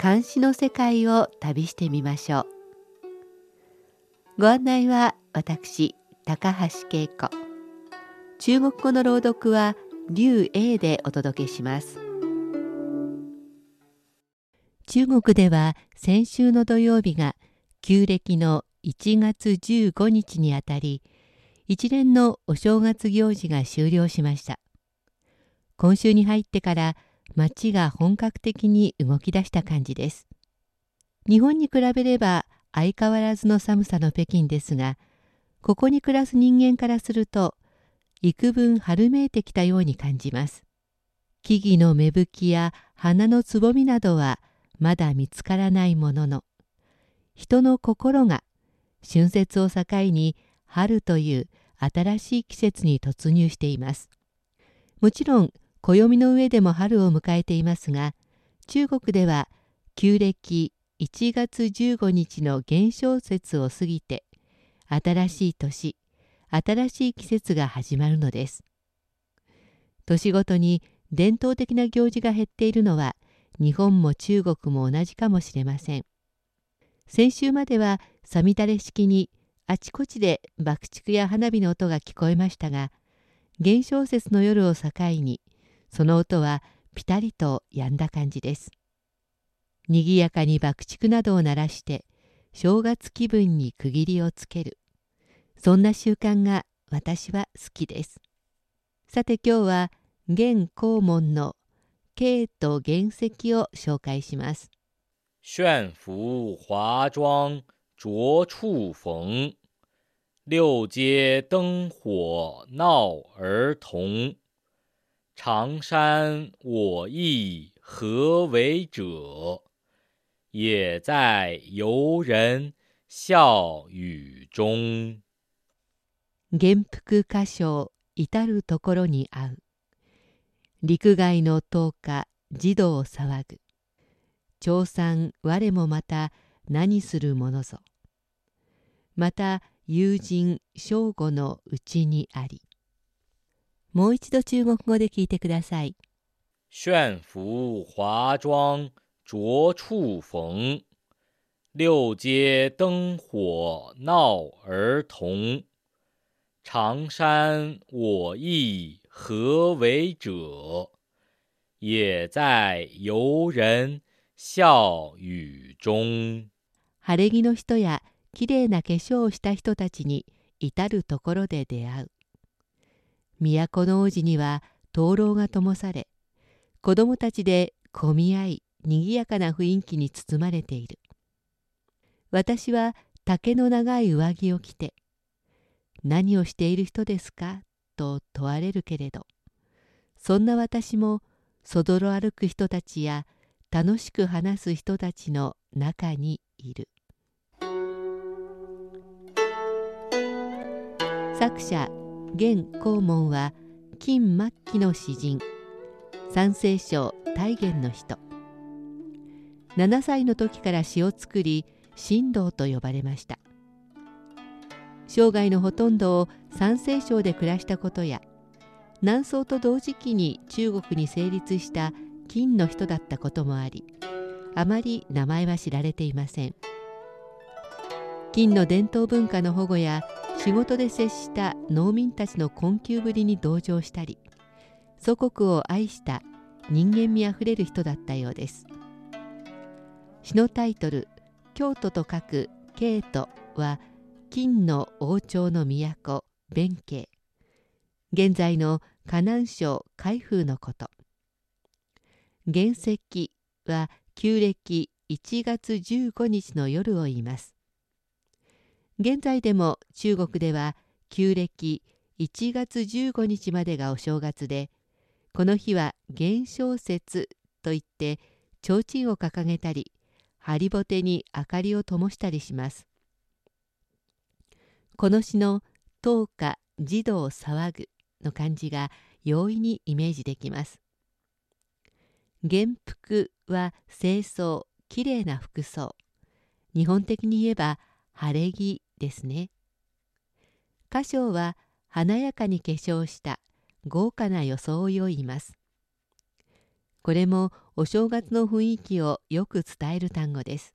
監視の世界を旅してみましょう。ご案内は私高橋恵子。中国語の朗読は劉英でお届けします。中国では先週の土曜日が旧暦の1月15日にあたり一連のお正月行事が終了しました。今週に入ってから街が本格的に動き出した感じです日本に比べれば相変わらずの寒さの北京ですがここに暮らす人間からすると幾分春めいてきたように感じます木々の芽吹きや花のつぼみなどはまだ見つからないものの人の心が春節を境に春という新しい季節に突入しています。もちろん暦の上でも春を迎えていますが中国では旧暦1月15日の元宵節を過ぎて新しい年新しい季節が始まるのです。年ごとに伝統的な行事が減っているのは日本も中国も同じかもしれません。先週まではさみだれ式にあちこちで爆竹や花火の音が聞こえましたが元宵節の夜を境にその音はぴたりと止んだ感じです。にぎやかに爆竹などを鳴らして正月気分に区切りをつけるそんな習慣が私は好きです。さて今日は現黄門の景と原石を紹介します。炫服华妆着处逢，六街灯火闹儿童。常山我意何为者？也在游人笑语中。元服歌唱至るところに合う。陸外の10日児童騒ぐ。長参我もまた何するものぞ。また友人正午のうちにあり。もう一度中国語で聞いてください。炫服华妆着处逢，六街灯火闹儿童。常山我意何为者？也在游人笑語中。晴れ着の人やきれいな化粧をした人たちに至るところで出会う。都の王子には灯籠が灯され、子供たちで混み合い、にぎやかな雰囲気に包まれている。私は竹の長い上着を着て、何をしている人ですか？と問われるけれど、そんな私もそどろ歩く人たちや楽しく話す人たちの中にいる作者玄黄門は金末期の詩人。三聖省大元の人。7歳の時から詩を作り神道と呼ばれました。生涯のほとんどを山西省で暮らしたことや南宋と同時期に中国に成立した金の人だったこともありあまり名前は知られていません。金の伝統文化の保護や仕事で接した農民たちの困窮ぶりに同情したり祖国を愛した人間味あふれる人だったようです。詩のタイトル「京都」と書く「京都」は金の王朝の都弁慶。現在の河南省海風のこと。原石は旧暦1月15日の夜を言います。現在でも中国では旧暦1月15日までがお正月でこの日は元宵節といって提灯を掲げたりハリボテに明かりを灯したりします。この詩の「灯火児童騒ぐ」の漢字が容易にイメージできます。元服は清掃きれいな服装。日本的に言えば晴れ着ですね。歌唱は華やかに化粧した豪華な装いを言います。これもお正月の雰囲気をよく伝える単語です。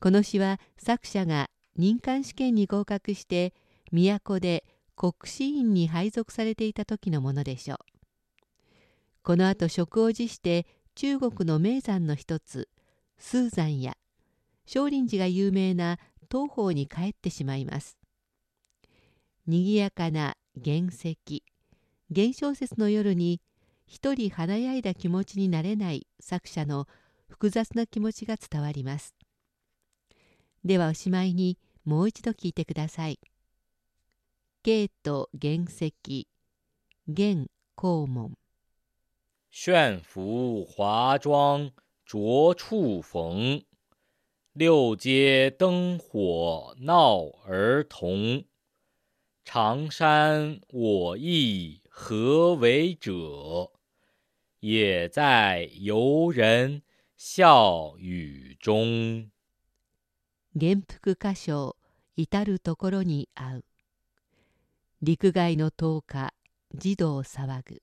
この詩は作者が任官試験に合格して都で国士院に配属されていた時のものでしょう。この後職を辞して中国の名山の一つスー山や少林寺が有名な東方に帰ってしまいます。にぎやかな原石原小説の夜に一人華やいだ気持ちになれない作者の複雑な気持ちが伝わります。ではおしまいにもう一度聞いてください。ゲート原石玄黄門炫服华妆着处逢，六街灯火闹儿童。常山我亦何为者？也在游人笑语中。元服歌唱至るところに合う。陸外の10日児童騒ぐ。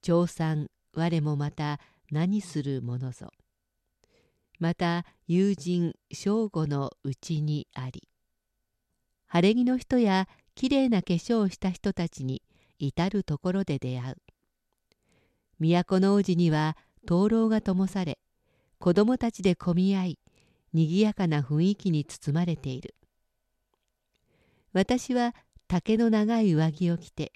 長参我もまた何するものぞ。また友人正午のうちにあり。晴れ着の人やきれいな化粧をした人たちに至るところで出会う。都の王子には灯籠が灯され子供たちで混み合いにぎやかな雰囲気に包まれている。私は竹の長い上着を着て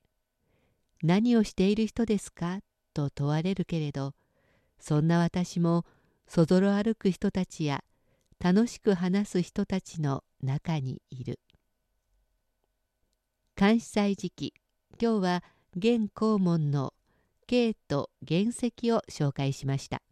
「何をしている人ですか?」と問われるけれどそんな私もそぞろ歩く人たちや楽しく話す人たちの中にいる。監視祭時期今日は現校門の慶と原石を紹介しました。